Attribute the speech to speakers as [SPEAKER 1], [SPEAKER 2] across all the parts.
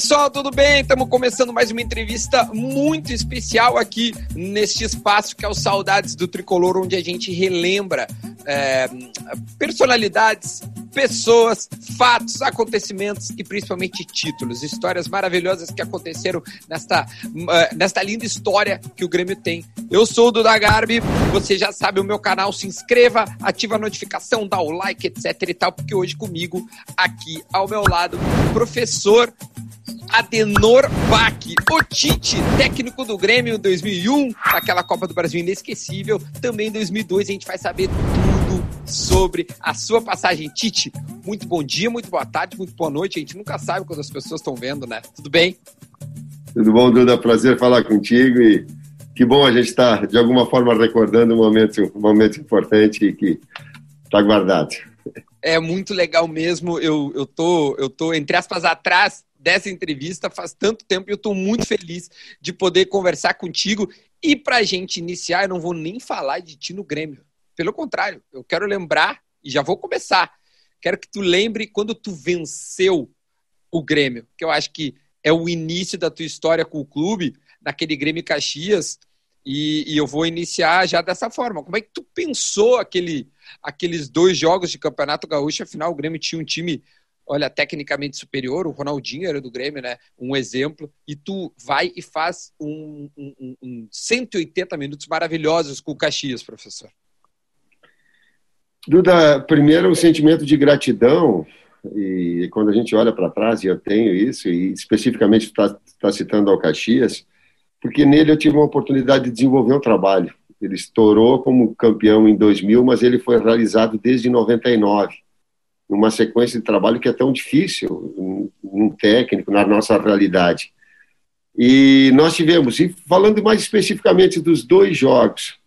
[SPEAKER 1] pessoal, tudo bem? Estamos começando mais uma entrevista muito especial aqui neste espaço que é o Saudades do Tricolor, onde a gente relembra é, personalidades, pessoas, fatos, acontecimentos e principalmente títulos, histórias maravilhosas que aconteceram nesta, uh, nesta linda história que o Grêmio tem. Eu sou o Duda Garbi, você já sabe o meu canal, se inscreva, ativa a notificação, dá o like, etc e tal, porque hoje comigo, aqui ao meu lado, professor Adenor Bach, o Tite, técnico do Grêmio em 2001, aquela Copa do Brasil inesquecível, também em 2002 a gente vai saber tudo sobre a sua passagem. Tite, muito bom dia, muito boa tarde, muito boa noite, a gente nunca sabe quando as pessoas estão vendo, né? Tudo bem?
[SPEAKER 2] Tudo bom, Duda? Prazer falar contigo e que bom a gente estar, tá, de alguma forma, recordando um momento, um momento importante que está guardado.
[SPEAKER 1] É muito legal mesmo. Eu, eu, tô, eu tô, entre aspas, atrás dessa entrevista faz tanto tempo e eu estou muito feliz de poder conversar contigo. E para a gente iniciar, eu não vou nem falar de ti no Grêmio. Pelo contrário, eu quero lembrar, e já vou começar, quero que tu lembre quando tu venceu o Grêmio, que eu acho que é o início da tua história com o clube, naquele Grêmio Caxias, e, e, eu vou iniciar já dessa forma. Como é que tu pensou aquele, aqueles dois jogos de Campeonato Gaúcho? Afinal, o Grêmio tinha um time, olha, tecnicamente superior. O Ronaldinho era do Grêmio, né? Um exemplo. E tu vai e faz um, um, um 180 minutos maravilhosos com o Caxias, professor.
[SPEAKER 2] Duda, primeiro o sentimento de gratidão e quando a gente olha para trás, e eu tenho isso, e especificamente está tá citando ao Caxias, porque nele eu tive uma oportunidade de desenvolver um trabalho. Ele estourou como campeão em 2000, mas ele foi realizado desde 99, numa sequência de trabalho que é tão difícil, um, técnico, na nossa realidade. E nós tivemos, e falando mais especificamente dos dois jogos,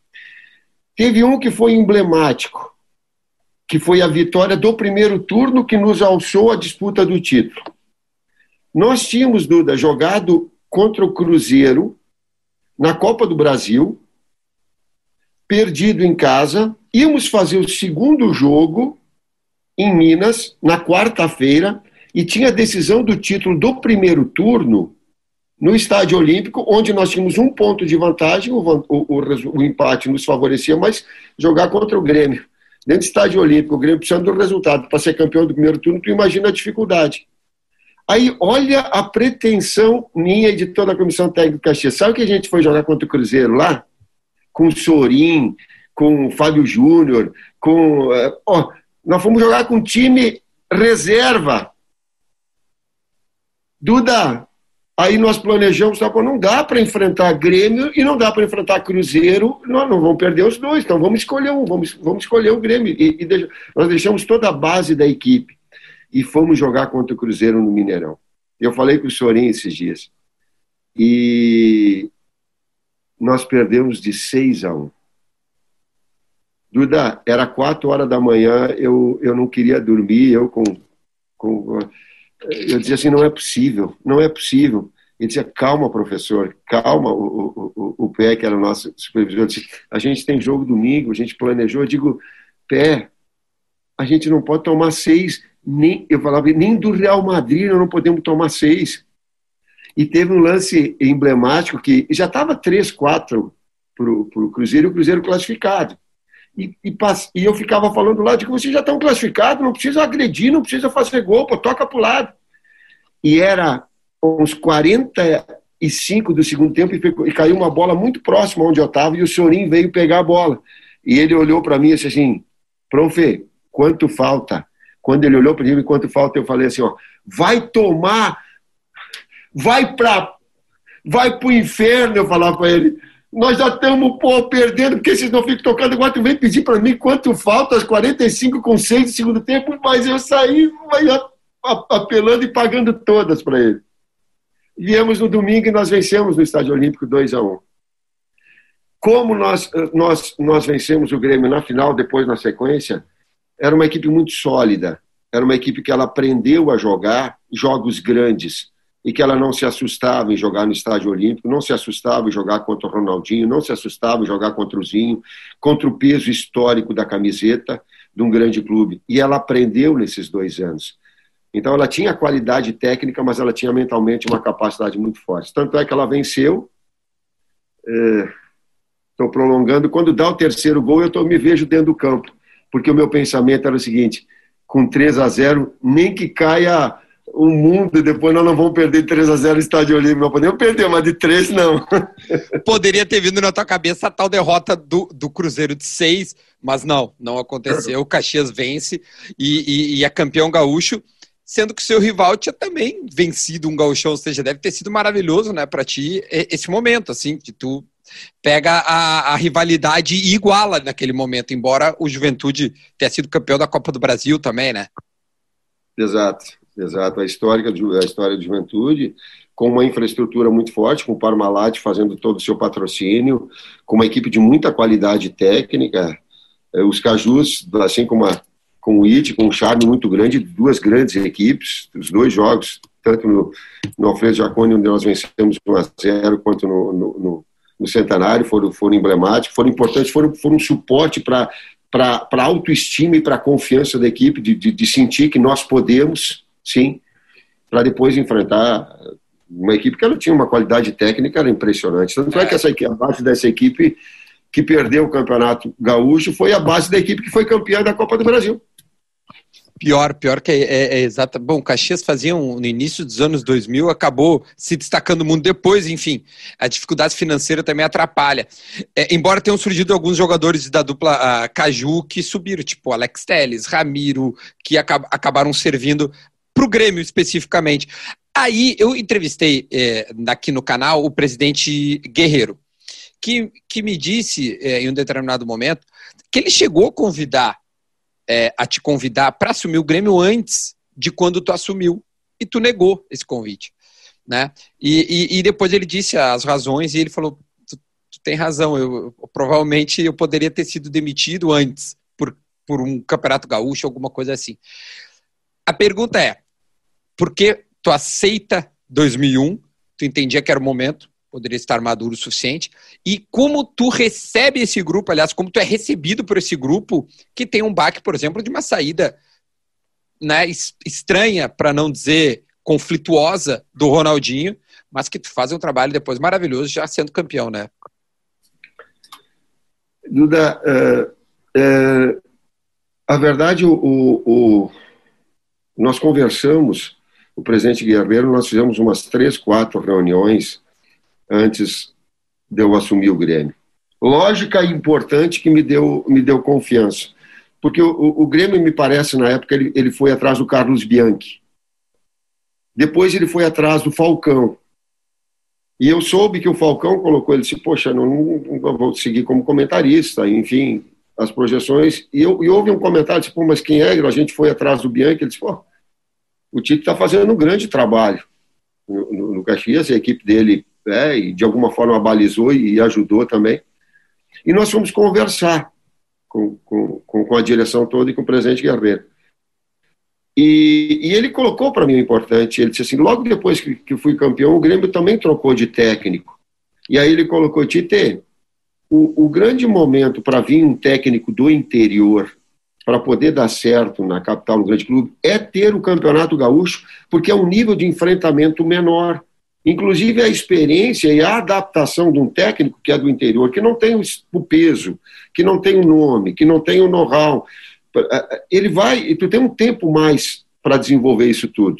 [SPEAKER 2] teve um que foi emblemático, que foi a vitória do primeiro turno que nos alçou a disputa do título. Nós tínhamos, Duda, jogado contra o Cruzeiro na Copa do Brasil, perdido em casa, íamos fazer o segundo jogo em Minas, na quarta-feira, e tinha a decisão do título do primeiro turno no Estádio Olímpico, onde nós tínhamos um ponto de vantagem, o, o, o, o empate nos favorecia, mas jogar contra o Grêmio. Dentro do Estádio Olímpico, o Grêmio precisando do resultado para ser campeão do primeiro turno, tu imagina a dificuldade. Aí, olha a pretensão minha e de toda a comissão técnica do Caxias. Sabe que a gente foi jogar contra o Cruzeiro lá? Com o Sorim, com o Fábio Júnior, com. Ó, nós fomos jogar com time reserva. Duda, aí nós planejamos, tá, não dá para enfrentar Grêmio e não dá para enfrentar Cruzeiro, nós não vamos perder os dois, então vamos escolher um, vamos, vamos escolher o Grêmio. E, e deixa, nós deixamos toda a base da equipe e fomos jogar contra o Cruzeiro no Mineirão. Eu falei com o Sorin esses dias. E nós perdemos de 6 a 1. Duda, era 4 horas da manhã, eu, eu não queria dormir, eu com, com. Eu dizia assim: não é possível, não é possível. Ele dizia: calma, professor, calma. O, o, o Pé, que era o nosso supervisor, disse: a gente tem jogo domingo, a gente planejou. Eu digo: Pé, a gente não pode tomar seis nem, eu falava, nem do Real Madrid nós não podemos tomar seis. E teve um lance emblemático que já estava 3-4 para o Cruzeiro e o Cruzeiro classificado. E, e, e, eu ficava falando lá de que vocês já estão classificados, não precisa agredir, não precisa fazer gol, pô, toca para o lado. E era uns 45 do segundo tempo e, e, caiu uma bola muito próxima onde eu estava e o Sorin veio pegar a bola. E ele olhou para mim e disse assim, Profe, quanto falta? Quando ele olhou para mim, enquanto falta, eu falei assim: ó, vai tomar, vai para vai o inferno, eu falava para ele. Nós já estamos perdendo, porque vocês não ficam tocando. Agora tu vem pedir para mim quanto falta, as 45 com 6 do segundo tempo, mas eu saí apelando e pagando todas para ele. Viemos no domingo e nós vencemos no Estádio Olímpico 2 a 1 Como nós, nós, nós vencemos o Grêmio na final, depois na sequência, era uma equipe muito sólida, era uma equipe que ela aprendeu a jogar jogos grandes e que ela não se assustava em jogar no Estádio Olímpico, não se assustava em jogar contra o Ronaldinho, não se assustava em jogar contra o Zinho, contra o peso histórico da camiseta de um grande clube. E ela aprendeu nesses dois anos. Então ela tinha qualidade técnica, mas ela tinha mentalmente uma capacidade muito forte. Tanto é que ela venceu. Estou é, prolongando. Quando dá o terceiro gol, eu tô, me vejo dentro do campo, porque o meu pensamento era o seguinte: com 3 a 0, nem que caia o mundo, depois nós não vamos perder 3 a 0 no Estádio Olímpico, não podemos perder, mas de 3 não.
[SPEAKER 1] Poderia ter vindo na tua cabeça a tal derrota do, do Cruzeiro de 6, mas não, não aconteceu. O Caxias vence e, e, e é campeão gaúcho, sendo que o seu rival tinha também vencido um gauchão, ou seja, deve ter sido maravilhoso, né, para ti esse momento, assim, que tu pega a, a, rivalidade e iguala naquele momento, embora o Juventude tenha sido campeão da Copa do Brasil também, né?
[SPEAKER 2] Exato. Exato, a história, a história de juventude, com uma infraestrutura muito forte, com o Parmalat fazendo todo o seu patrocínio, com uma equipe de muita qualidade técnica, é, os Cajus, assim como, a, com o IT, com um charme muito grande, duas grandes equipes, os dois jogos, tanto no, no Alfredo Jaconi, onde nós vencemos 1 a 0 quanto no, no, no, no Centenário, foram, foram emblemáticos, foram importantes, foram, foram um suporte para para a autoestima e para a confiança da equipe, de, de, de sentir que nós podemos, sim, para depois enfrentar uma equipe que ela tinha uma qualidade técnica era impressionante. Tanto é, é que essa equipe, a base dessa equipe que perdeu o campeonato gaúcho foi a base da equipe que foi campeã da Copa do Brasil.
[SPEAKER 1] Pior, pior que é, é, é exato. Bom, o Caxias fazia um, no início dos anos 2000, acabou se destacando mundo depois, enfim. A dificuldade financeira também atrapalha. É, embora tenham surgido alguns jogadores da dupla Caju que subiram, tipo Alex Teles, Ramiro, que acab acabaram servindo para o Grêmio especificamente. Aí eu entrevistei é, aqui no canal o presidente Guerreiro, que, que me disse é, em um determinado momento que ele chegou a convidar, é, a te convidar para assumir o Grêmio antes de quando tu assumiu e tu negou esse convite, né? E, e, e depois ele disse as razões e ele falou tu, tu tem razão, eu, eu, provavelmente eu poderia ter sido demitido antes por, por um campeonato gaúcho, alguma coisa assim. A pergunta é por que tu aceita 2001, tu entendia que era o momento, poderia estar maduro o suficiente, e como tu recebe esse grupo, aliás, como tu é recebido por esse grupo que tem um baque, por exemplo, de uma saída né, estranha, para não dizer conflituosa, do Ronaldinho, mas que tu faz um trabalho depois maravilhoso já sendo campeão, né?
[SPEAKER 2] Duda, uh, uh, a verdade, o, o, o, nós conversamos o presidente Guerreiro, nós fizemos umas três, quatro reuniões antes de eu assumir o Grêmio. Lógica importante que me deu, me deu confiança. Porque o, o, Grêmio, me parece, na época, ele, ele foi atrás do Carlos Bianchi. Depois ele foi atrás do Falcão. E eu soube que o Falcão colocou, ele disse, poxa, não, não, não vou seguir como comentarista, enfim, as projeções. E, eu, e houve um comentário, pô, mas quem é? A gente foi atrás do Bianchi, ele disse, pô, o Tite está fazendo um grande trabalho no, no, no Caxias, a equipe dele é, e de alguma forma balizou e ajudou também. E nós fomos conversar com, com, com a direção toda e com o presidente Guerreiro. E, e ele colocou para mim o importante, ele disse assim, logo depois que, que fui campeão, o Grêmio também trocou de técnico. E aí ele colocou, Tite, o, o grande momento para vir um técnico do interior para poder dar certo na capital, no grande clube, é ter o campeonato gaúcho, porque é um nível de enfrentamento menor. Inclusive a experiência e a adaptação de um técnico que é do interior, que não tem o peso, que não tem o nome, que não tem o know-how, ele vai, e tu tem um tempo mais para desenvolver isso tudo.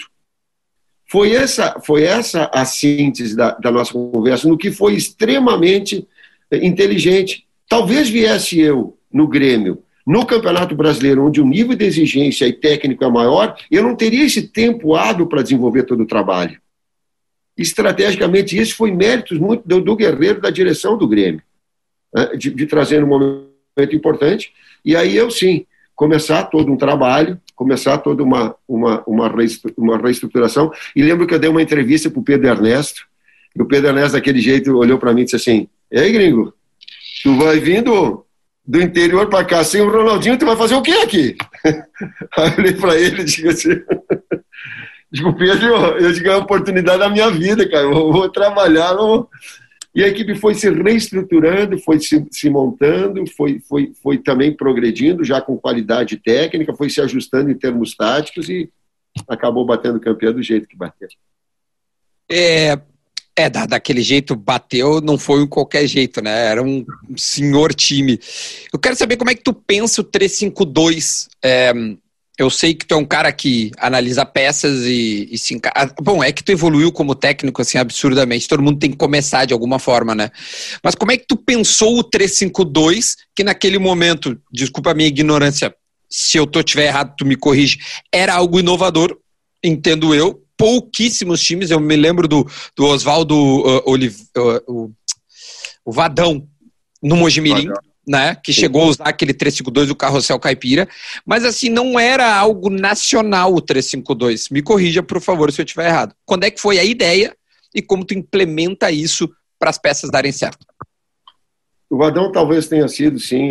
[SPEAKER 2] Foi essa, foi essa a síntese da, da nossa conversa, no que foi extremamente inteligente. Talvez viesse eu no Grêmio no Campeonato Brasileiro, onde o nível de exigência e técnico é maior, eu não teria esse tempo hábil para desenvolver todo o trabalho. Estrategicamente, isso foi méritos muito do, do Guerreiro, da direção do Grêmio, né, de, de trazer um momento importante. E aí eu, sim, começar todo um trabalho, começar toda uma, uma, uma, reestruturação. E lembro que eu dei uma entrevista para o Pedro Ernesto, e o Pedro Ernesto, daquele jeito, olhou para mim e disse assim: Ei, gringo, tu vai vindo do interior para cá sem o Ronaldinho, tu vai fazer o quê aqui? Aí eu olhei para ele e digo assim, Pedro, eu digo, é a oportunidade da minha vida, cara, eu vou trabalhar. Não... E a equipe foi se reestruturando, foi se, se montando, foi, foi, foi também progredindo, já com qualidade técnica, foi se ajustando em termos táticos e, acabou batendo campeão do jeito que bateu.
[SPEAKER 1] É, é, da, daquele jeito bateu, não foi um qualquer jeito, né? Era um senhor time. Eu quero saber como é que tu pensa o 352. É, eu sei que tu é um cara que analisa peças e, e se enca... Bom, é que tu evoluiu como técnico, assim, absurdamente. Todo mundo tem que começar de alguma forma, né? Mas como é que tu pensou o 352, que naquele momento, desculpa a minha ignorância, se eu tô tiver errado, tu me corrige, era algo inovador, entendo eu, pouquíssimos times. Eu me lembro do, do Oswaldo uh, Oliv, uh, o, o Vadão no Mojimirim, né? Que chegou a usar aquele 352 do carrossel caipira. Mas assim, não era algo nacional o 352. Me corrija, por favor, se eu estiver errado. Quando é que foi a ideia e como tu implementa isso para as peças darem certo?
[SPEAKER 2] O Vadão talvez tenha sido, sim,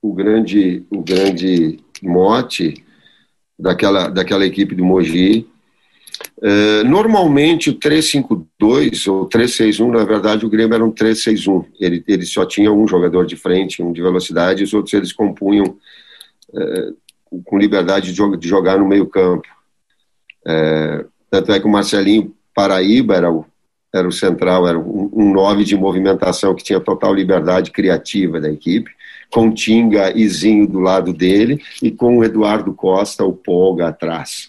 [SPEAKER 2] o grande, o grande mote daquela, daquela equipe do Mogi. Uh, normalmente o 352 ou 361, na verdade o Grêmio era um 361. Ele, ele só tinha um jogador de frente, um de velocidade, os outros eles compunham uh, com liberdade de, de, jogar no meio campo. Uh, tanto é que o Marcelinho Paraíba era o, era o central, era um, um nove de movimentação que tinha total liberdade criativa da equipe com Tinga e Zinho do lado dele e com o Eduardo Costa, o Polga, atrás.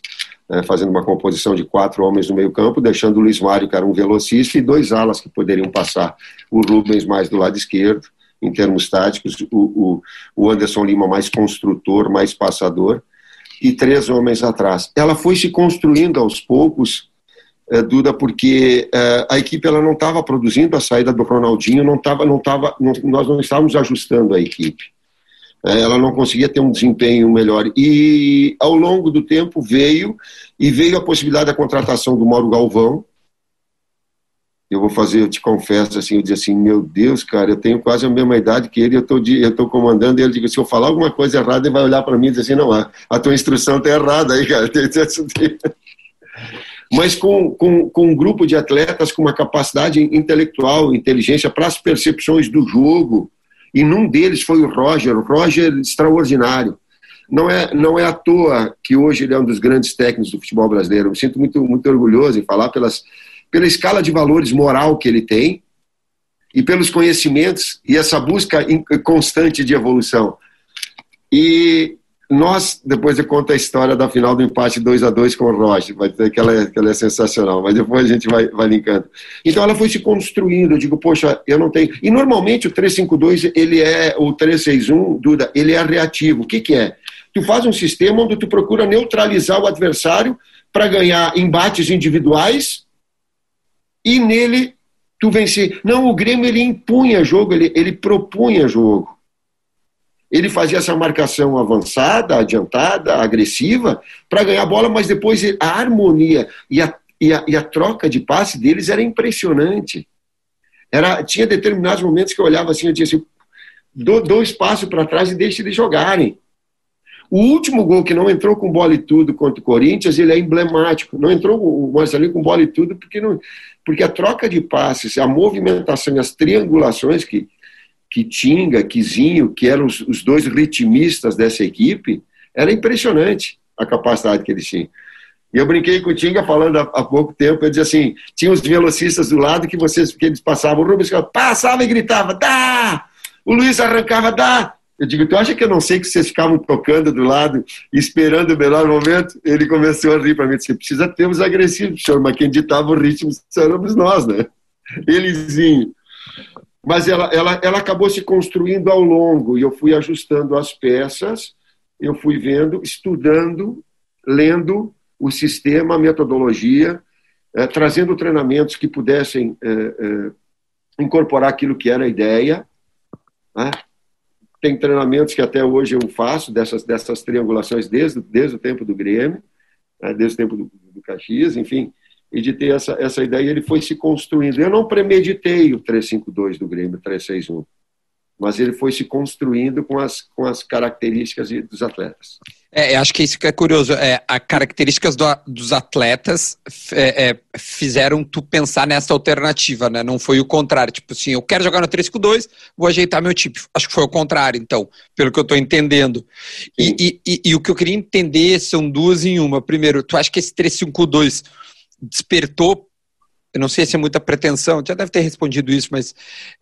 [SPEAKER 2] Né, fazendo uma composição de quatro homens no meio campo, deixando o Luiz Mário, que era um velocista, e dois alas que poderiam passar. O Rubens mais do lado esquerdo, em termos táticos, o, o, o Anderson Lima mais construtor, mais passador, e três homens atrás. Ela foi se construindo aos poucos, Duda, porque é, a equipe ela não estava produzindo a saída do Ronaldinho, não tava, não tava, não, nós não estávamos ajustando a equipe. É, ela não conseguia ter um desempenho melhor. E ao longo do tempo veio, e veio a possibilidade da contratação do Mauro Galvão. Eu vou fazer, eu te confesso, assim, eu disse assim, meu Deus, cara, eu tenho quase a mesma idade que ele, eu estou eu tô comandando, e ele se eu falar alguma coisa errada, ele vai olhar para mim e dizer assim, não, a, a tua instrução está errada aí, cara mas com, com, com um grupo de atletas com uma capacidade intelectual, inteligência para as percepções do jogo. E num deles foi o Roger, o Roger extraordinário. Não é, não é à toa que hoje ele é um dos grandes técnicos do futebol brasileiro. Me sinto muito, muito orgulhoso em falar pelas, pela escala de valores moral que ele tem e pelos conhecimentos e essa busca constante de evolução. E nós, depois eu conto a história da final do empate 2 a 2 com o Rocha, vai ter que ela, é, que ela é sensacional, mas depois a gente vai, vai linkando. Então ela foi se construindo, eu digo, poxa, eu não tenho. E normalmente o 352, ele é, o 361, Duda, ele é reativo. O que, que é? Tu faz um sistema onde tu procura neutralizar o adversário para ganhar embates individuais e nele tu vencer. Não, o Grêmio ele impunha jogo, ele, ele propunha jogo ele fazia essa marcação avançada, adiantada, agressiva, para ganhar a bola, mas depois a harmonia e a, e a, e a troca de passe deles era impressionante. Era, tinha determinados momentos que eu olhava assim, eu dizia assim, dou, espaço para trás e deixe eles jogarem. O último gol que não entrou com bola e tudo contra o Corinthians, ele é emblemático. Não entrou o Marcelinho com bola e tudo, porque, não, porque a troca de passes, a movimentação e as triangulações que, que Tinga, que eram os, os dois ritmistas dessa equipe, era impressionante a capacidade que eles tinham. E eu brinquei com o Tinga falando há, há, pouco tempo, eu dizia assim, tinha os velocistas do lado que vocês que eles passavam, o Rubens passava e gritava, dá! O Luiz arrancava, dá! Eu digo, tu acha que eu não sei que vocês ficavam tocando do lado, esperando o melhor momento? Ele começou a rir para mim, disse, precisa ter os agressivos, senhor, mas quem ditava o ritmo éramos nós, né? Elezinho mas ela, ela, ela acabou se construindo ao longo e eu fui ajustando as peças, eu fui vendo, estudando, lendo o sistema, a metodologia, eh, trazendo treinamentos que pudessem eh, eh, incorporar aquilo que era a ideia. Né? Tem treinamentos que até hoje eu faço dessas, dessas triangulações desde, desde o tempo do Grêmio, né? desde o tempo do, do Caxias, enfim e de ter essa, essa ideia, ele foi se construindo. Eu não premeditei o 352 do Grêmio, 361, mas ele foi se construindo com as, com as características dos atletas.
[SPEAKER 1] É, acho que isso que é curioso. É, as características do, dos atletas é, é, fizeram tu pensar nessa alternativa, né? Não foi o contrário. Tipo assim, eu quero jogar no 3-5-2, vou ajeitar meu tipo. Acho que foi o contrário, então, pelo que eu estou entendendo. E, e, e, e, o que eu queria entender são duas em uma. Primeiro, tu acha que esse 3-5-2 despertou? Eu não sei se é muita pretensão, já deve ter respondido isso, mas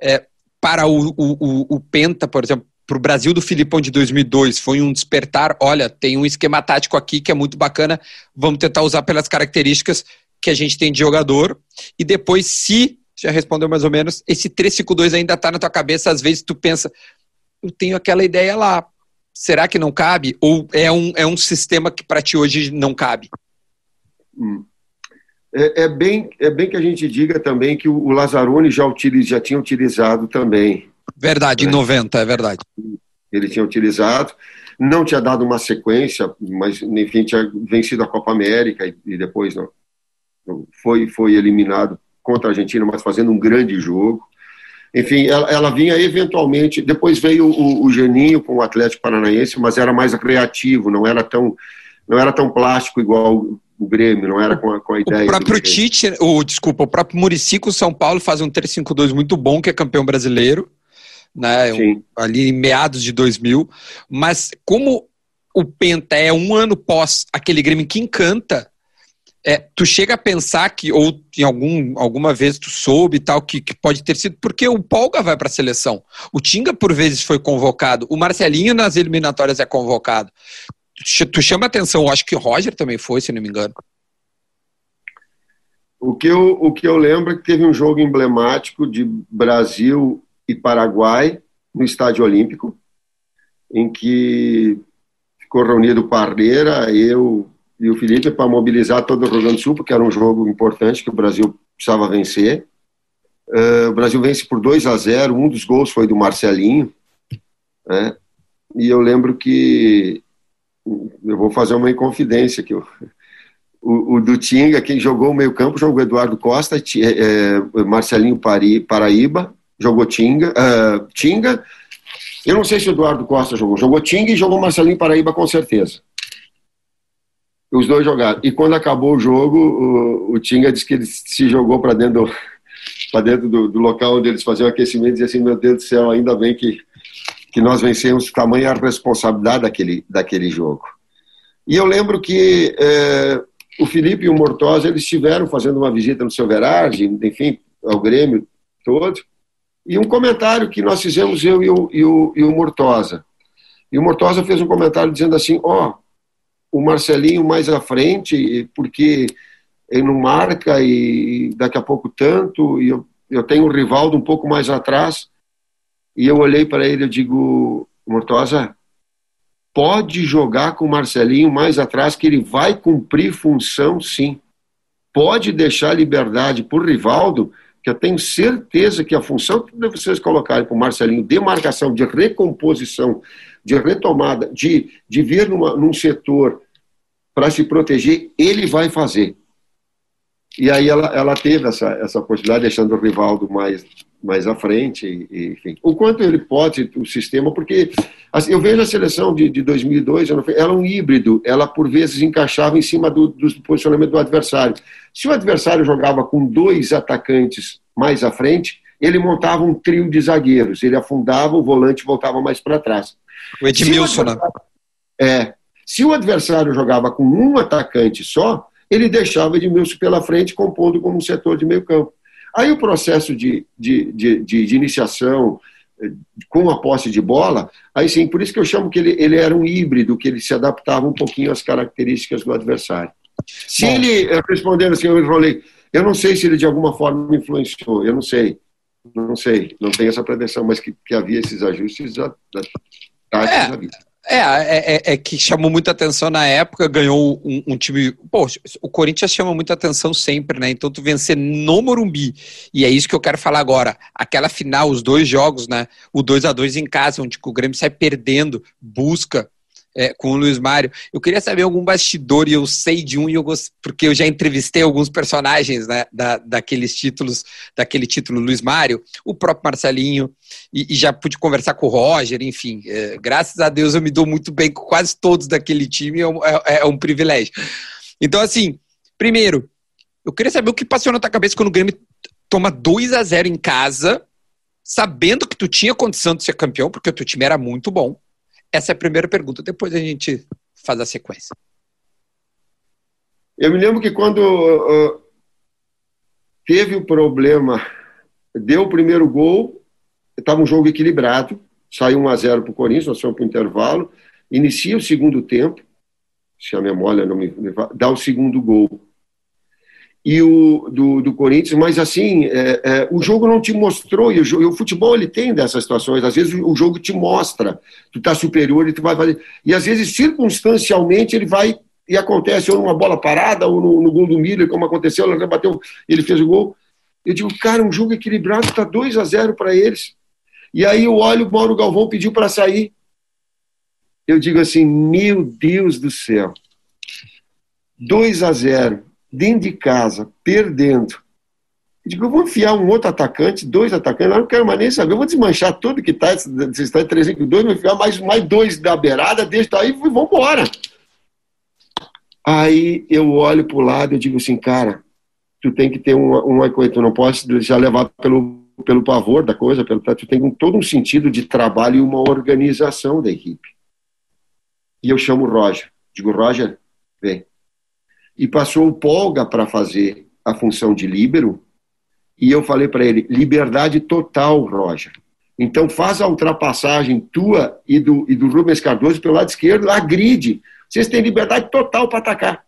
[SPEAKER 1] é, para o, o, o Penta, por exemplo, para o Brasil do Filipão de 2002 foi um despertar. Olha, tem um esquema tático aqui que é muito bacana, vamos tentar usar pelas características que a gente tem de jogador. E depois, se, já respondeu mais ou menos, esse 352 ainda está na tua cabeça, às vezes tu pensa, eu tenho aquela ideia lá, será que não cabe? Ou é um, é um sistema que para ti hoje não cabe?
[SPEAKER 2] Hum. É, é, bem, é bem que a gente diga também que o, o Lazzaroni já, utiliza, já tinha utilizado também
[SPEAKER 1] Verdade, em 90, né? é verdade.
[SPEAKER 2] Ele tinha utilizado, não tinha dado uma sequência, mas enfim, tinha vencido a Copa América e, e depois não, foi, foi eliminado contra a Argentina, mas fazendo um grande jogo. Enfim, ela, ela vinha eventualmente. Depois veio o, o Geninho com o Atlético Paranaense, mas era mais criativo, não era tão, não era tão plástico igual o Grêmio, não era com a, com a ideia.
[SPEAKER 1] O próprio Tite, o, desculpa, o próprio Murici com o São Paulo faz um 3-5-2 muito bom, que é campeão brasileiro né? Sim. Ali em meados de 2000. Mas como o Penta é um ano pós aquele Grêmio que encanta, é, tu chega a pensar que, ou em algum, alguma vez tu soube tal, que, que pode ter sido porque o Polga vai para a seleção. O Tinga, por vezes, foi convocado. O Marcelinho, nas eliminatórias, é convocado. Tu, chama atenção, acho que o Roger também foi, se não me engano.
[SPEAKER 2] O que, eu, o que eu lembro é que teve um jogo emblemático de Brasil e Paraguai, no Estádio Olímpico, em que ficou reunido Parreira, eu e o Felipe para mobilizar todo o Rio Grande do Sul, porque era um jogo importante que o Brasil precisava vencer. Uh, o Brasil vence por 2 a 0, um dos gols foi do Marcelinho, né? e eu lembro que eu vou fazer uma inconfidência eu, o, o do Tinga, quem jogou o meio campo, jogou Eduardo Costa, é, Marcelinho Pari, Paraíba, jogou Tinga, uh, Tinga. Eu não sei se o Eduardo Costa jogou. Jogou Tinga e jogou Marcelinho Paraíba com certeza. Os dois jogaram. E quando acabou o jogo, o, o Tinga disse que ele se jogou para dentro, do, dentro do, do, local onde eles faziam aquecimento e dizia assim: Meu Deus do céu, ainda bem que, que nós vencemos, tamanha responsabilidade daquele, daquele jogo. E eu lembro que é, o Felipe e o Mortosa eles estiveram fazendo uma visita no seu Verage, enfim, ao Grêmio todo. E um comentário que nós fizemos, eu e o, e o, e o Mortosa. E o Mortosa fez um comentário dizendo assim: ó, oh, o Marcelinho mais à frente, porque ele não marca e daqui a pouco tanto, e eu, eu tenho o Rivaldo um pouco mais atrás. E eu olhei para ele e digo: Mortosa, pode jogar com o Marcelinho mais atrás, que ele vai cumprir função sim. Pode deixar liberdade por Rivaldo que eu tenho certeza que a função que vocês colocarem para o Marcelinho de marcação, de recomposição, de retomada, de, de vir numa, num setor para se proteger, ele vai fazer. E aí ela, ela teve essa, essa possibilidade, deixando o Rivaldo mais, mais à frente, e, enfim. O quanto ele pode, o sistema, porque assim, eu vejo a seleção de, de 2002, ela era um híbrido, ela por vezes encaixava em cima do, do posicionamento do adversário. Se o adversário jogava com dois atacantes mais à frente, ele montava um trio de zagueiros, ele afundava, o volante voltava mais para trás.
[SPEAKER 1] O Edmilson, né?
[SPEAKER 2] É. Se o adversário jogava com um atacante só, ele deixava Edmilson pela frente, compondo como um setor de meio campo. Aí o processo de, de, de, de, de iniciação eh, com a posse de bola, aí sim, por isso que eu chamo que ele, ele era um híbrido, que ele se adaptava um pouquinho às características do adversário. Se Bom. ele, eh, respondendo assim, eu enrolei, eu não sei se ele de alguma forma me influenciou, eu não sei, não sei, não tenho essa pretensão, mas que, que havia esses ajustes da, da tática
[SPEAKER 1] é. vida. É, é, é, é, que chamou muita atenção na época, ganhou um, um, time. Pô, o Corinthians chama muita atenção sempre, né? Então tu vencer no Morumbi. E é isso que eu quero falar agora. Aquela final, os dois jogos, né? O 2 a 2 em casa, onde o Grêmio sai perdendo, busca. É, com o Luiz Mário. Eu queria saber algum bastidor, e eu sei de um, e eu gost... porque eu já entrevistei alguns personagens né, da, daqueles títulos, daquele título Luiz Mário, o próprio Marcelinho, e, e já pude conversar com o Roger, enfim. É, graças a Deus eu me dou muito bem com quase todos daquele time, é um, é, é um privilégio. Então, assim, primeiro, eu queria saber o que passou na tua cabeça quando o Grêmio toma 2 a 0 em casa, sabendo que tu tinha condição de ser campeão, porque o teu time era muito bom. Essa é a primeira pergunta. Depois a gente faz a sequência.
[SPEAKER 2] Eu me lembro que quando uh, teve o problema, deu o primeiro gol, estava um jogo equilibrado, saiu 1 a 0 para o Corinthians, nós fomos para o intervalo, inicia o segundo tempo, se a memória não me dá o segundo gol e o do, do Corinthians, mas assim, é, é, o jogo não te mostrou, e o, e o, futebol ele tem dessas situações, às vezes o, o jogo te mostra, tu tá superior e tu vai fazer, e às vezes circunstancialmente ele vai, e acontece ou numa bola parada, ou no, no gol do Miller, como aconteceu, ele bateu, ele fez o gol, eu digo, cara, um jogo equilibrado, tá 2 a 0 para eles, e aí eu olho, o Mauro Galvão pediu para sair, eu digo assim, meu Deus do céu, 2 a 0 dentro de casa, perdendo. Eu digo, eu vou enfiar um outro atacante, dois atacantes, eu não quero mais nem saber, eu vou desmanchar tudo que está, se está em 352, vou enfiar mais, mais dois da beirada, deixa aí e vamos embora. Aí eu olho para o lado e digo assim, cara, tu tem que ter uma, uma coisa, tu não pode já levar pelo, pelo pavor da coisa, pelo, tu tem todo um sentido de trabalho e uma organização da equipe. E eu chamo o Roger. Digo, Roger, vem e passou o Polga para fazer a função de líbero. E eu falei para ele: liberdade total, Roger. Então faz a ultrapassagem tua e do, e do Rubens Cardoso pelo lado esquerdo, agride. Vocês têm liberdade total para atacar.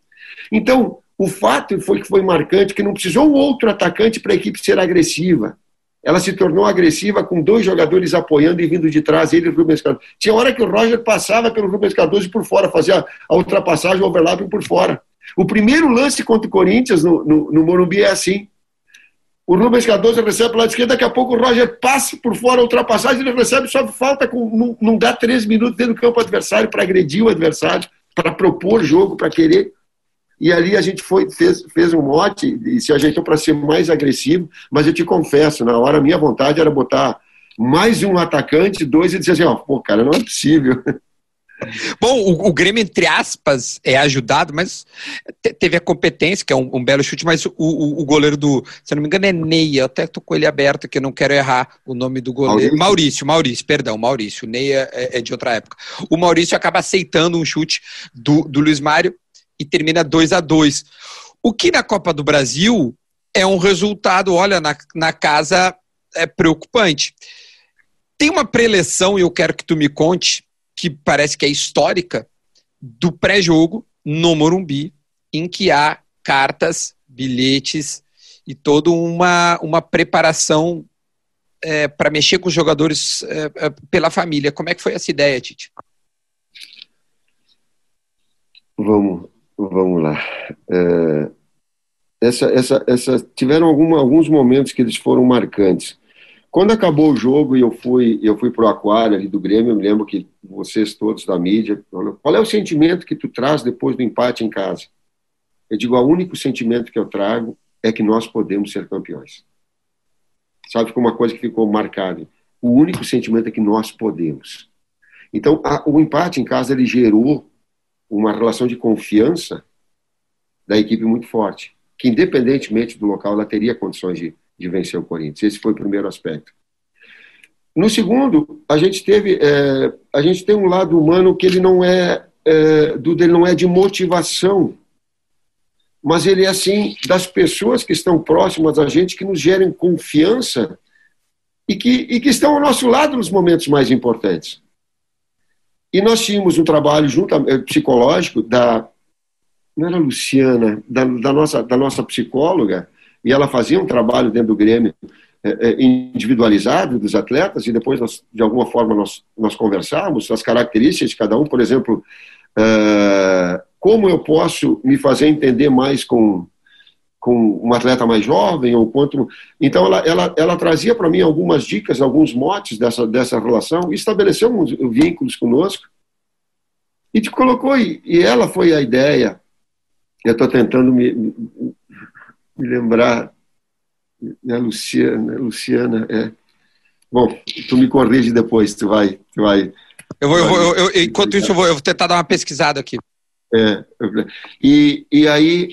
[SPEAKER 2] Então, o fato foi que foi marcante que não precisou outro atacante para a equipe ser agressiva. Ela se tornou agressiva com dois jogadores apoiando e vindo de trás, ele e o Rubens Cardoso. Tinha hora que o Roger passava pelo Rubens Cardoso por fora, fazia a ultrapassagem, o overlapping por fora. O primeiro lance contra o Corinthians no, no, no Morumbi é assim. O Rubens Cardoso recebe pelo lado esquerdo, daqui a pouco o Roger passa por fora ultrapassagem, ele recebe, só falta com. Não, não dá três minutos dentro do campo adversário para agredir o adversário, para propor jogo, para querer. E ali a gente foi, fez, fez um mote e se ajeitou para ser mais agressivo, mas eu te confesso, na hora a minha vontade era botar mais um atacante, dois, e dizer assim, ó, pô, cara, não é possível.
[SPEAKER 1] Bom, o, o, Grêmio, entre aspas, é ajudado, mas teve a competência, que é um, um belo chute, mas o, o, o, goleiro do, se não me engano, é Neia, eu até tô com ele aberto aqui, eu não quero errar o nome do goleiro. Maurício, Maurício, Maurício perdão, Maurício. O Neia é, é, de outra época. O Maurício acaba aceitando um chute do, do Luiz Mário e termina 2 a 2 O que na Copa do Brasil é um resultado, olha, na, na casa é preocupante. Tem uma preleção, e eu quero que tu me conte, que parece que é histórica, do pré-jogo no Morumbi, em que há cartas, bilhetes e toda uma, uma preparação é, para mexer com os jogadores é, é, pela família. Como é que foi essa ideia, Tite?
[SPEAKER 2] Vamos, vamos lá. É, essa, essa, essa, tiveram alguma, alguns momentos que eles foram marcantes. Quando acabou o jogo e eu fui, eu fui para o aquário ali do Grêmio, eu me lembro que vocês todos da mídia, qual é o sentimento que tu traz depois do empate em casa? Eu digo, o único sentimento que eu trago é que nós podemos ser campeões. Sabe, ficou uma coisa que ficou marcada. O único sentimento é que nós podemos. Então, a, o empate em casa ele gerou uma relação de confiança da equipe muito forte, que independentemente do local, ela teria condições de, de vencer o Corinthians. Esse foi o primeiro aspecto. No segundo, a gente teve, é, a gente tem um lado humano que ele não é, é do dele não é de motivação, mas ele é assim das pessoas que estão próximas a gente que nos gerem confiança e que, e que estão ao nosso lado nos momentos mais importantes. E nós tínhamos um trabalho junto, é, psicológico da não era Luciana, da, da nossa da nossa psicóloga e ela fazia um trabalho dentro do Grêmio é, é, individualizado dos atletas e depois nós, de alguma forma nós, nós conversávamos as características de cada um, por exemplo, é, como eu posso me fazer entender mais com com um atleta mais jovem ou quanto então ela, ela, ela trazia para mim algumas dicas alguns motes dessa dessa relação estabeleceu uns vínculos conosco E te colocou, e, e ela foi a ideia. Eu estou tentando me, me lembrar, né, Luciana, Luciana, é. Bom, tu me corrige depois, tu vai, tu vai.
[SPEAKER 1] Eu vou, eu vou eu, enquanto isso, eu vou, eu vou tentar dar uma pesquisada aqui.
[SPEAKER 2] É, e, e aí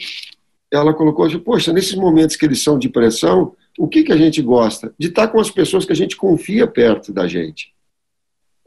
[SPEAKER 2] ela colocou, poxa, nesses momentos que eles são de pressão, o que, que a gente gosta? De estar com as pessoas que a gente confia perto da gente.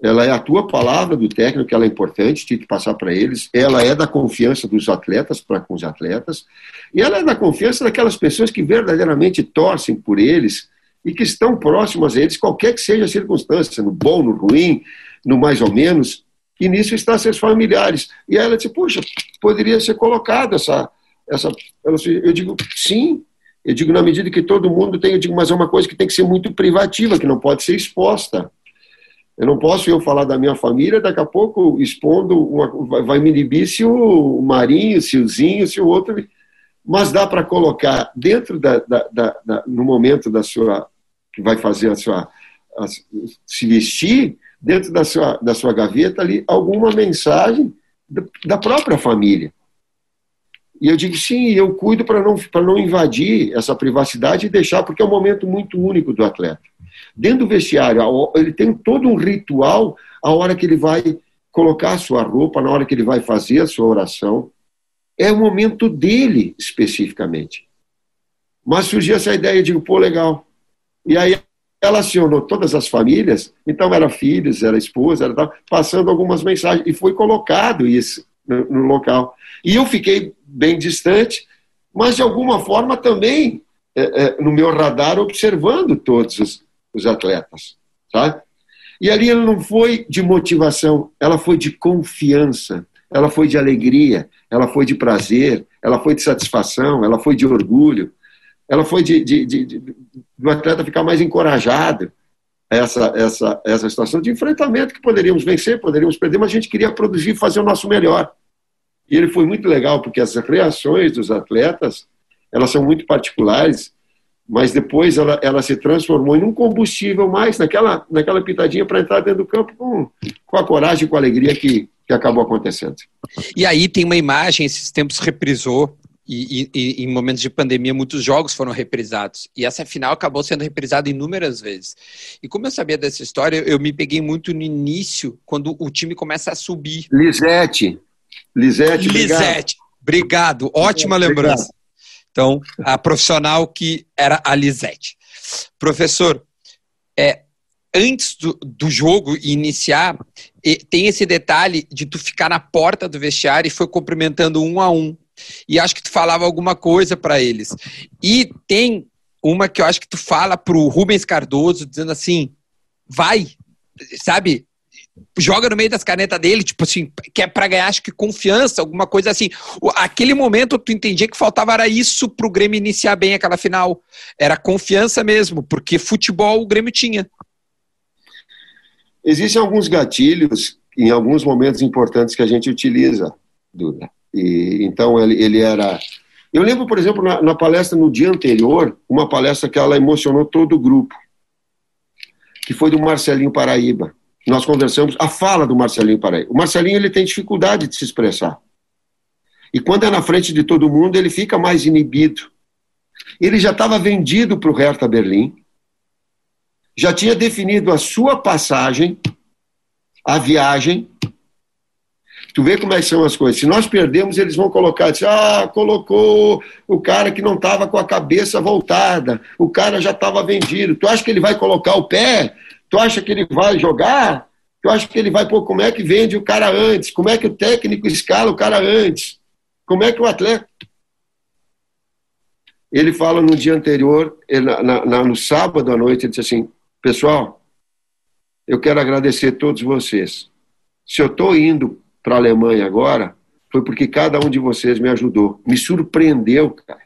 [SPEAKER 2] Ela é a tua palavra do técnico, ela é importante, tem que passar para eles. Ela é da confiança dos atletas para com os atletas. E ela é da confiança daquelas pessoas que verdadeiramente torcem por eles e que estão próximas a eles, qualquer que seja a circunstância, no bom, no ruim, no mais ou menos. E nisso estão seus familiares. E ela disse: Puxa, poderia ser colocado essa. essa eu digo: Sim, eu digo, na medida que todo mundo tem, eu digo, mas é uma coisa que tem que ser muito privativa, que não pode ser exposta. Eu não posso eu falar da minha família, daqui a pouco expondo, uma, vai me inibir se o Marinho, se o Zinho, se o outro. Mas dá para colocar dentro da, da, da, da, no momento da sua. que vai fazer a sua. A, se vestir, dentro da sua, da sua gaveta ali, alguma mensagem da própria família. E eu digo, sim, eu cuido para não, não invadir essa privacidade e deixar, porque é um momento muito único do atleta. Dentro do vestiário, ele tem todo um ritual a hora que ele vai colocar a sua roupa, na hora que ele vai fazer a sua oração. É o momento dele, especificamente. Mas surgiu essa ideia, eu digo, pô, legal. E aí ela acionou todas as famílias, então era filhos, era esposa, era tal, passando algumas mensagens, e foi colocado isso no, local. E eu fiquei bem distante, mas de alguma forma também é, é, no meu radar observando todos os, os atletas, sabe? E ali ela não foi de motivação, ela foi de confiança, ela foi de alegria, ela foi de prazer, ela foi de satisfação, ela foi de orgulho, ela foi de, de, de, de do atleta ficar mais encorajado essa, essa, essa situação de enfrentamento que poderíamos vencer, poderíamos perder, mas a gente queria produzir e fazer o nosso melhor. E ele foi muito legal, porque as reações dos atletas, elas são muito particulares, mas depois ela, ela se transformou em um combustível mais naquela, naquela pitadinha para entrar dentro do campo com, com a coragem com a alegria que, que acabou acontecendo.
[SPEAKER 1] E aí tem uma imagem, esses tempos reprisou, e, e, e, em momentos de pandemia, muitos jogos foram reprisados. E essa final acabou sendo reprisada inúmeras vezes. E como eu sabia dessa história, eu me peguei muito no início, quando o time começa a subir.
[SPEAKER 2] Lisete. Lisete,
[SPEAKER 1] Lisete. Obrigado. obrigado. Ótima obrigado. lembrança. Então, a profissional que era a Lisete. Professor, é, antes do, do jogo iniciar, tem esse detalhe de tu ficar na porta do vestiário e foi cumprimentando um a um. E acho que tu falava alguma coisa para eles. E tem uma que eu acho que tu fala pro Rubens Cardoso, dizendo assim: vai, sabe? joga no meio das canetas dele, tipo assim, que é pra ganhar, acho que confiança, alguma coisa assim. Aquele momento tu entendia que faltava era isso pro Grêmio iniciar bem aquela final. Era confiança mesmo, porque futebol o Grêmio tinha.
[SPEAKER 2] Existem alguns gatilhos em alguns momentos importantes que a gente utiliza, Duda. E, então ele, ele era. Eu lembro, por exemplo, na, na palestra no dia anterior, uma palestra que ela emocionou todo o grupo, que foi do Marcelinho Paraíba nós conversamos a fala do Marcelinho Paraíba. O Marcelinho ele tem dificuldade de se expressar. E quando é na frente de todo mundo, ele fica mais inibido. Ele já estava vendido para o Hertha Berlim, já tinha definido a sua passagem, a viagem. Tu vê como é são as coisas. Se nós perdemos, eles vão colocar, ah, colocou o cara que não estava com a cabeça voltada, o cara já estava vendido. Tu acha que ele vai colocar o pé Tu acha que ele vai jogar? Tu acha que ele vai, pô, como é que vende o cara antes? Como é que o técnico escala o cara antes? Como é que o atleta. Ele fala no dia anterior, na, na, no sábado à noite, ele disse assim: Pessoal, eu quero agradecer a todos vocês. Se eu estou indo para a Alemanha agora, foi porque cada um de vocês me ajudou. Me surpreendeu, cara.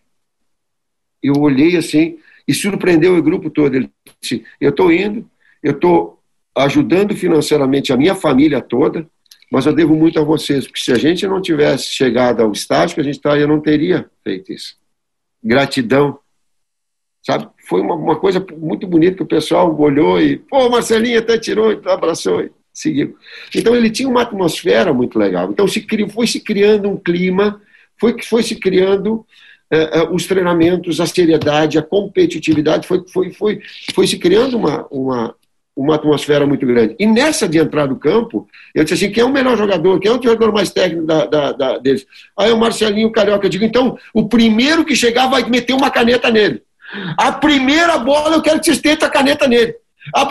[SPEAKER 2] Eu olhei assim e surpreendeu o grupo todo. Ele disse: Eu estou indo, eu estou ajudando financeiramente a minha família toda, mas eu devo muito a vocês, porque se a gente não tivesse chegado ao estágio que a gente está, eu não teria feito isso. Gratidão. Sabe? Foi uma, uma coisa muito bonita que o pessoal olhou e, pô, Marcelinho até tirou e abraçou. Seguiu. Então ele tinha uma atmosfera muito legal. Então se criou, foi se criando um clima, foi, foi se criando uh, os treinamentos, a seriedade, a competitividade, foi, foi, foi, foi se criando uma, uma, uma atmosfera muito grande. E nessa de entrar no campo, eu disse assim, quem é o melhor jogador, quem é o jogador mais técnico da, da, da, deles? Aí o Marcelinho Carioca, eu digo, então, o primeiro que chegar vai meter uma caneta nele. A primeira bola eu quero que vocês tentem a caneta nele. Ah,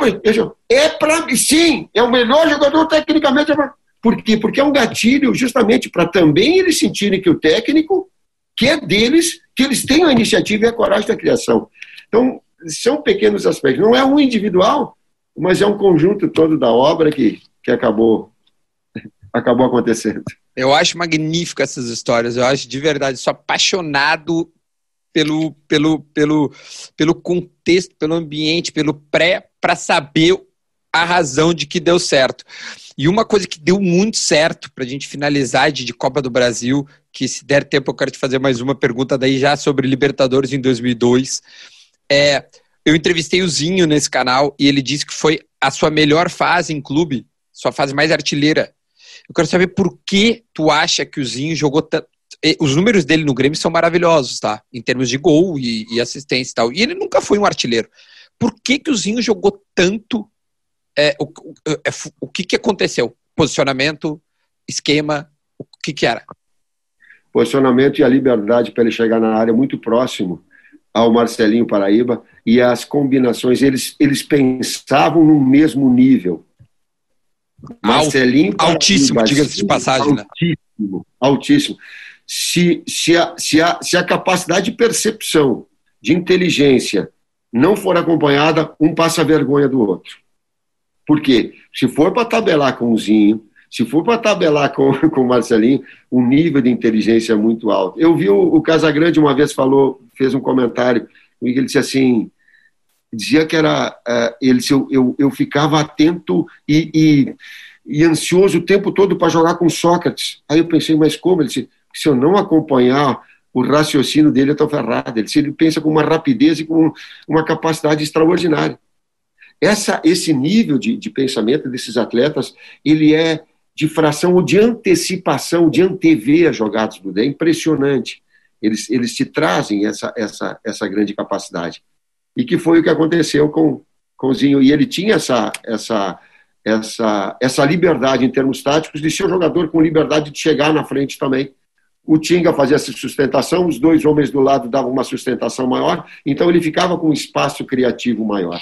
[SPEAKER 2] é para sim, é o melhor jogador tecnicamente. É. Por quê? Porque é um gatilho justamente para também eles sentirem que o técnico, que é deles, que eles têm a iniciativa e a coragem da criação. Então, são pequenos aspectos. Não é um individual, mas é um conjunto todo da obra que, que acabou, acabou acontecendo.
[SPEAKER 1] Eu acho magnífico essas histórias. Eu acho de verdade, sou apaixonado pelo, pelo, pelo, pelo contexto, pelo ambiente, pelo pré, para saber a razão de que deu certo. E uma coisa que deu muito certo para a gente finalizar de, de, Copa do Brasil, que se der tempo eu quero te fazer mais uma pergunta daí já sobre Libertadores em 2002. É, eu entrevistei o Zinho nesse canal e ele disse que foi a sua melhor fase em clube, sua fase mais artilheira. Eu quero saber por que tu acha que o Zinho jogou os números dele no Grêmio são maravilhosos, tá? Em termos de gol e, e, assistência e tal. E ele nunca foi um artilheiro. Por que, que o Zinho jogou tanto? É, o, o, é, o que, que aconteceu? Posicionamento, esquema, o que, que era?
[SPEAKER 2] Posicionamento e a liberdade para ele chegar na área muito próximo ao Marcelinho Paraíba e as combinações, eles, eles pensavam no mesmo nível.
[SPEAKER 1] Marcelinho altíssimo, diga-se de passagem.
[SPEAKER 2] Altíssimo, né? altíssimo se, se, a, se, a, se a capacidade de percepção, de inteligência, não for acompanhada, um passa vergonha do outro. Por quê? Se for para tabelar com o Zinho, se for para tabelar com, com o Marcelinho, o nível de inteligência é muito alto. Eu vi o, o Casagrande uma vez falou, fez um comentário, ele disse assim, dizia que era, uh, ele, eu, eu, eu ficava atento e, e, e ansioso o tempo todo para jogar com Sócrates. Aí eu pensei, mas como? Ele disse, se eu não acompanhar o raciocínio dele, eu estou ferrado. Ele, ele pensa com uma rapidez e com uma capacidade extraordinária. Essa, esse nível de, de pensamento desses atletas, ele é de fração ou de antecipação, de antever as jogadas do é impressionante. Eles, eles te trazem essa, essa, essa grande capacidade. E que foi o que aconteceu com, com o Zinho. E ele tinha essa, essa, essa, essa liberdade em termos táticos de ser um jogador com liberdade de chegar na frente também o Tinga fazia essa sustentação, os dois homens do lado davam uma sustentação maior, então ele ficava com um espaço criativo maior.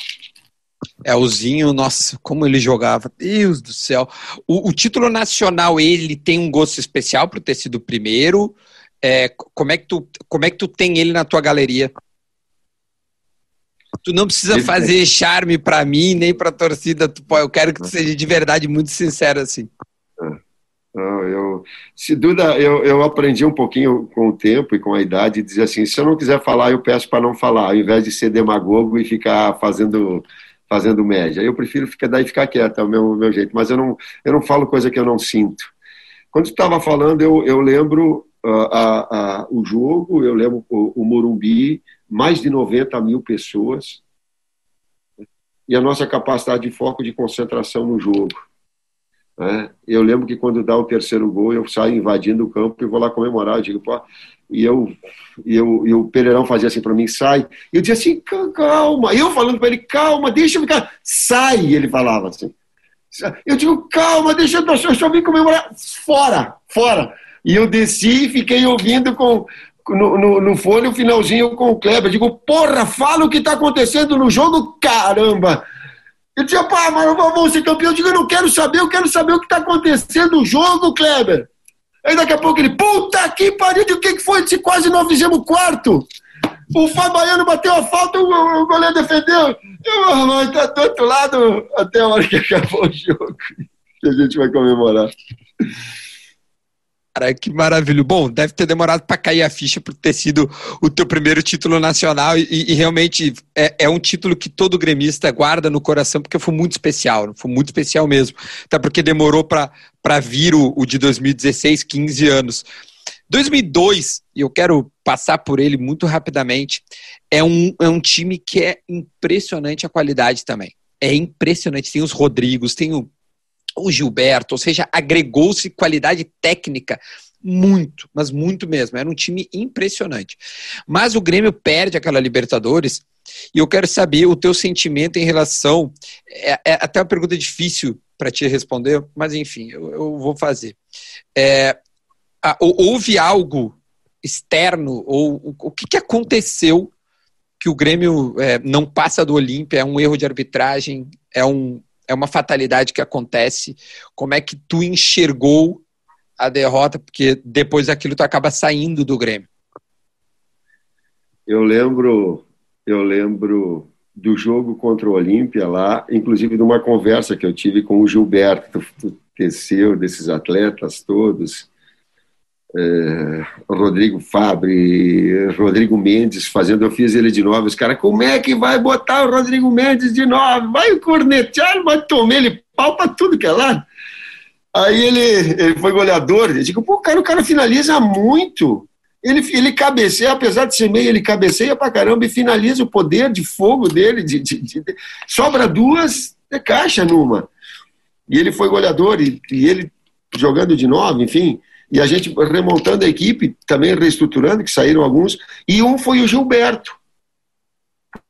[SPEAKER 1] É, o Zinho, nossa, como ele jogava, Deus do céu. O, o título nacional, ele tem um gosto especial por ter sido o primeiro. É, como, é que tu, como é que tu tem ele na tua galeria? Tu não precisa ele fazer tem. charme para mim, nem pra torcida. Tu, eu quero que tu seja de verdade muito sincero assim.
[SPEAKER 2] Eu, se Duda, eu, eu aprendi um pouquinho com o tempo e com a idade, dizer assim, se eu não quiser falar, eu peço para não falar, ao invés de ser demagogo e ficar fazendo fazendo média. Eu prefiro ficar daí ficar quieto, é o meu, meu jeito, mas eu não, eu não falo coisa que eu não sinto. Quando tu estava falando, eu, eu lembro uh, a, a, o jogo, eu lembro o, o Morumbi, mais de 90 mil pessoas, e a nossa capacidade de foco de concentração no jogo. Né? Eu lembro que quando dá o terceiro gol, eu saio invadindo o campo e vou lá comemorar. Eu digo, pô, e eu, e eu, e o Pereirão fazia assim para mim, sai. E eu dizia assim, calma. Eu falando para ele, calma, deixa eu ficar. Sai, ele falava assim. Eu digo, calma, deixa eu, eu só vim comemorar. Fora, fora. E eu desci e fiquei ouvindo com, no, no, no fone o finalzinho com o Kleber. Eu digo, porra, fala o que está acontecendo no jogo, caramba. Ele dizia, pá, mas vamos ser campeão. Eu digo, eu não quero saber, eu quero saber o que está acontecendo no jogo, Kleber. Aí daqui a pouco ele, puta que pariu, o que, que foi? Se quase nós fizemos quarto. O Fabaiano bateu a falta, o, goleiro defendeu. Eu, mas tá do outro lado até a hora que acabou o jogo. Que a gente vai comemorar.
[SPEAKER 1] Cara, que maravilha. Bom, deve ter demorado para cair a ficha por ter sido o teu primeiro título nacional e, e realmente é, é, um título que todo gremista guarda no coração porque foi muito especial, foi muito especial mesmo. Até porque demorou para vir o, o de 2016, 15 anos. 2002, e eu quero passar por ele muito rapidamente, é um, é um time que é impressionante a qualidade também. É impressionante. Tem os Rodrigos, tem o o Gilberto, ou seja, agregou-se qualidade técnica muito, mas muito mesmo. Era um time impressionante. Mas o Grêmio perde aquela Libertadores e eu quero saber o teu sentimento em relação. É, é até uma pergunta difícil para te responder, mas enfim, eu, eu vou fazer. É, a, houve algo externo ou o, o que, que aconteceu que o Grêmio é, não passa do Olímpia? É um erro de arbitragem? É, um, é uma fatalidade que acontece? Como é que tu enxergou a derrota, porque depois daquilo tu acaba saindo do Grêmio.
[SPEAKER 2] Eu lembro, eu lembro do jogo contra o Olímpia lá, inclusive de uma conversa que eu tive com o Gilberto Teceu, desses atletas todos, é, Rodrigo Fabre, Rodrigo Mendes fazendo, eu fiz ele de novo, os caras, como é que vai botar o Rodrigo Mendes de novo? Vai cornetear, vai tomar ele pau pra tudo que é lado. Aí ele, ele foi goleador. Eu digo, pô, cara, o cara finaliza muito. Ele, ele cabeceia, apesar de ser meio, ele cabeceia pra caramba e finaliza o poder de fogo dele. De, de, de, sobra duas, é caixa numa. E ele foi goleador, e, e ele jogando de novo, enfim. E a gente remontando a equipe, também reestruturando, que saíram alguns. E um foi o Gilberto.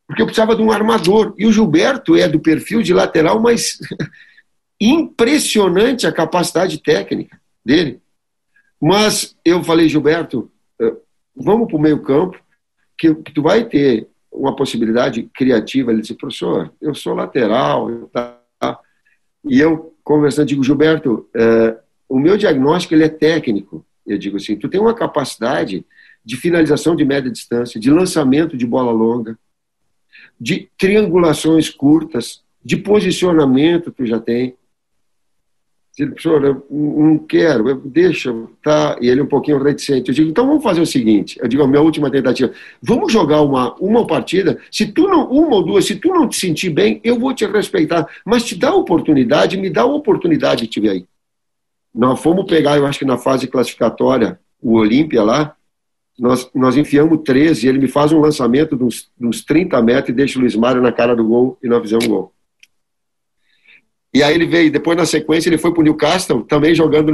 [SPEAKER 2] Porque eu precisava de um armador. E o Gilberto é do perfil de lateral, mas impressionante a capacidade técnica dele. Mas eu falei, Gilberto, eh, vamos para o meio campo, que, tu vai ter uma possibilidade criativa. Ele disse, professor, eu sou lateral. Tá? E eu, conversando, digo, Gilberto, é, o meu diagnóstico ele é técnico. Eu digo assim, tu tem uma capacidade de finalização de média distância, de lançamento de bola longa, de triangulações curtas, de posicionamento tu já tem. Ele, professor, eu não quero, eu, deixa, tá? E ele um pouquinho reticente. Eu digo, então vamos fazer o seguinte, eu digo, a minha última tentativa, vamos jogar uma, uma partida, se tu não, uma ou duas, se tu não te sentir bem, eu vou te respeitar, mas te dá a oportunidade, me dá a oportunidade de te ver aí. Nós fomos pegar, eu acho que na fase classificatória, o Olímpia lá, nós, nós enfiamos 13, ele me faz um lançamento de uns, de uns 30 metros e deixa o Luiz Mário na cara do gol e nós fizemos um gol. E aí ele veio, depois na sequência ele foi para o Newcastle, também jogando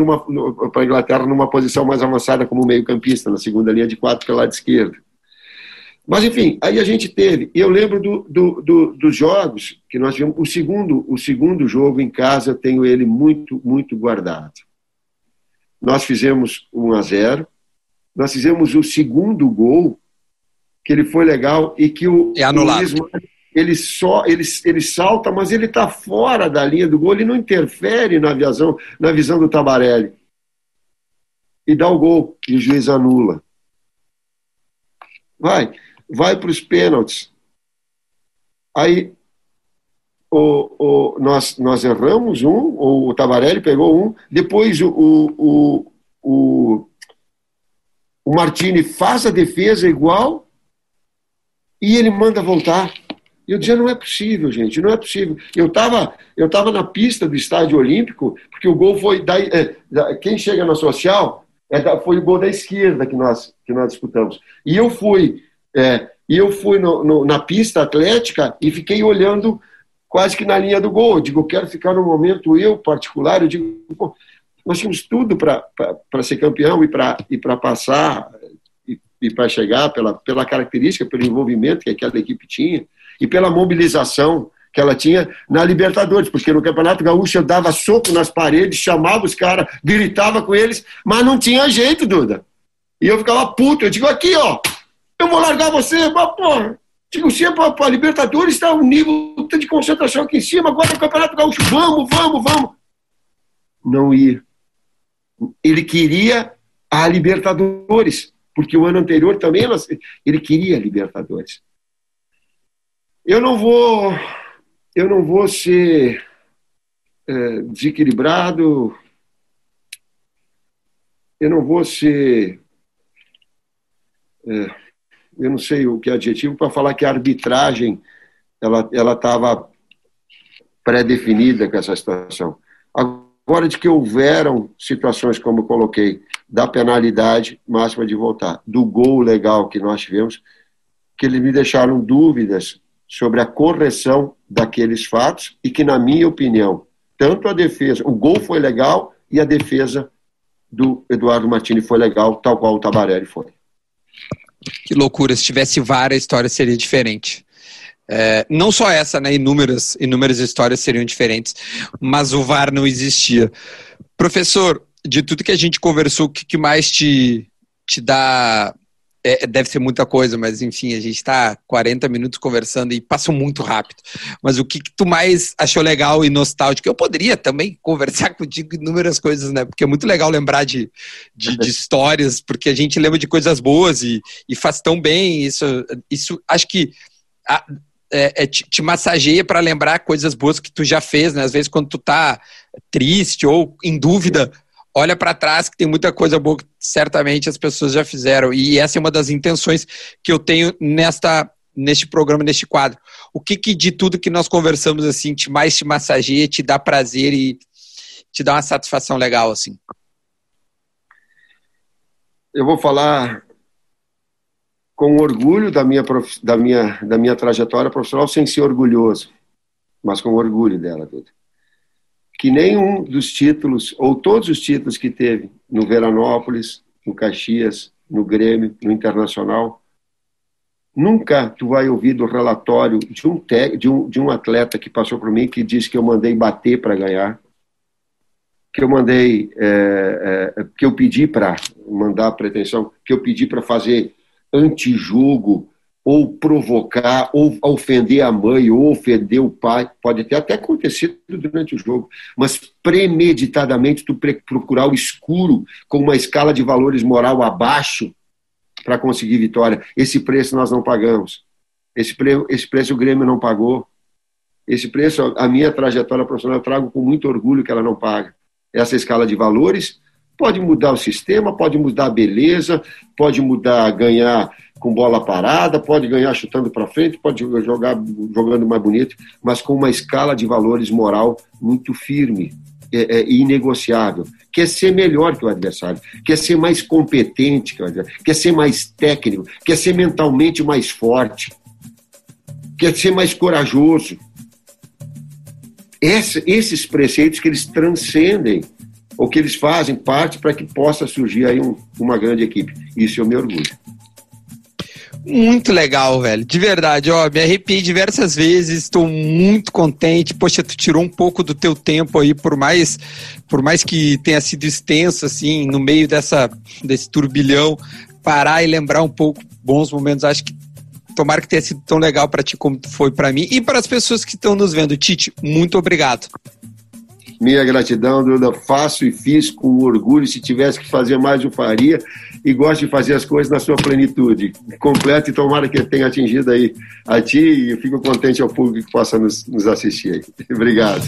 [SPEAKER 2] para a Inglaterra numa posição mais avançada como meio campista, na segunda linha de quatro pelo lado esquerdo. Mas enfim, aí a gente teve, eu lembro do, do, do, dos jogos que nós tivemos, o segundo, o segundo jogo em casa eu tenho ele muito, muito guardado. Nós fizemos 1 a 0 nós fizemos o segundo gol, que ele foi legal e que o,
[SPEAKER 1] é anulado.
[SPEAKER 2] o ele só ele, ele salta, mas ele está fora da linha do gol, ele não interfere na visão, na visão do Tabarelli. E dá o gol, e o juiz anula. Vai, vai para os pênaltis. Aí o, o, nós, nós erramos um, o Tabarelli pegou um, depois o, o, o, o Martini faz a defesa igual e ele manda voltar. Eu dizia, não é possível, gente, não é possível. Eu estava eu tava na pista do Estádio Olímpico, porque o gol foi da, é, da quem chega na social é da, foi o gol da esquerda que nós, que nós disputamos. E eu fui, é, e eu fui no, no, na pista atlética e fiquei olhando quase que na linha do gol. Eu digo, quero ficar no momento eu particular, eu digo, nós tínhamos tudo para ser campeão e para e passar e, e para chegar pela, pela característica, pelo envolvimento que aquela equipe tinha e pela mobilização que ela tinha na Libertadores, porque no Campeonato Gaúcho eu dava soco nas paredes, chamava os caras, gritava com eles, mas não tinha jeito, Duda. E eu ficava puto, eu digo, aqui, ó, eu vou largar você, mas, porra, é para Libertadores, está um nível de concentração aqui em cima, agora no Campeonato Gaúcho, vamos, vamos, vamos. Não ia. Ele queria a Libertadores, porque o ano anterior também ele queria a Libertadores. Eu não vou, eu não vou ser é, desequilibrado, eu não vou ser, é, eu não sei o que é adjetivo para falar que a arbitragem ela estava pré-definida com essa situação. Agora de que houveram situações como coloquei da penalidade máxima de voltar, do gol legal que nós tivemos, que eles me deixaram dúvidas sobre a correção daqueles fatos e que, na minha opinião, tanto a defesa, o gol foi legal e a defesa do Eduardo Martini foi legal, tal qual o Tabarelli foi.
[SPEAKER 1] Que loucura, se tivesse VAR a história seria diferente. É, não só essa, né? Inúmeras, inúmeras histórias seriam diferentes, mas o VAR não existia. Professor, de tudo que a gente conversou, o que, que mais te, te dá é, deve ser muita coisa, mas enfim, a gente está 40 minutos conversando e passou muito rápido. Mas o que, que, tu mais achou legal e nostálgico? Eu poderia também conversar contigo inúmeras coisas, né? Porque é muito legal lembrar de, de, de histórias, porque a gente lembra de coisas boas e, e faz tão bem. Isso, isso acho que. A, é, é, te, te, massageia para lembrar coisas boas que tu já fez, né? Às vezes quando tu tá triste ou em dúvida, olha para trás que tem muita coisa boa que certamente as pessoas já fizeram. E essa é uma das intenções que eu tenho nesta neste programa, neste quadro. O que, que de tudo que nós conversamos assim te mais te massageia, te dá prazer e te dá uma satisfação legal assim?
[SPEAKER 2] Eu vou falar com orgulho da minha, da minha, da minha trajetória profissional, sem ser orgulhoso, mas com orgulho dela, Duda que nenhum dos títulos, ou todos os títulos que teve no Veranópolis, no Caxias, no Grêmio, no Internacional, nunca tu vai ouvir do relatório de um, de um, de um atleta que passou por mim que disse que eu mandei bater para ganhar, que eu mandei, é, é, que eu pedi para mandar pretensão, que eu pedi para fazer antijogo, ou provocar, ou ofender a mãe, ou ofender o pai, pode ter até acontecido durante o jogo, mas premeditadamente tu procurar o escuro com uma escala de valores moral abaixo para conseguir vitória. Esse preço nós não pagamos. Esse, pre esse preço o Grêmio não pagou. Esse preço, a minha trajetória profissional, eu trago com muito orgulho que ela não paga. Essa escala de valores pode mudar o sistema, pode mudar a beleza, pode mudar, ganhar com bola parada, pode ganhar chutando para frente, pode jogar jogando mais bonito, mas com uma escala de valores moral muito firme é, é, inegociável. Quer ser melhor que o adversário, quer ser mais competente que o adversário, quer ser mais técnico, quer ser mentalmente mais forte, quer ser mais corajoso. Esse, esses preceitos que eles transcendem ou que eles fazem parte para que possa surgir aí um, uma grande equipe. Isso eu me orgulho.
[SPEAKER 1] Muito legal, velho. De verdade, ó, me arrepiei diversas vezes, estou muito contente. Poxa, tu tirou um pouco do teu tempo aí, por mais por mais que tenha sido extenso assim, no meio dessa desse turbilhão, parar e lembrar um pouco bons momentos. Acho que tomara que tenha sido tão legal para ti como foi para mim e para as pessoas que estão nos vendo. Tite, muito obrigado.
[SPEAKER 2] Minha gratidão, Duda. Faço e fiz com orgulho. Se tivesse que fazer mais, eu faria. E gosto de fazer as coisas na sua plenitude. Completo e tomara que tenha atingido aí a ti. E fico contente ao público que possa nos, nos assistir. Obrigado.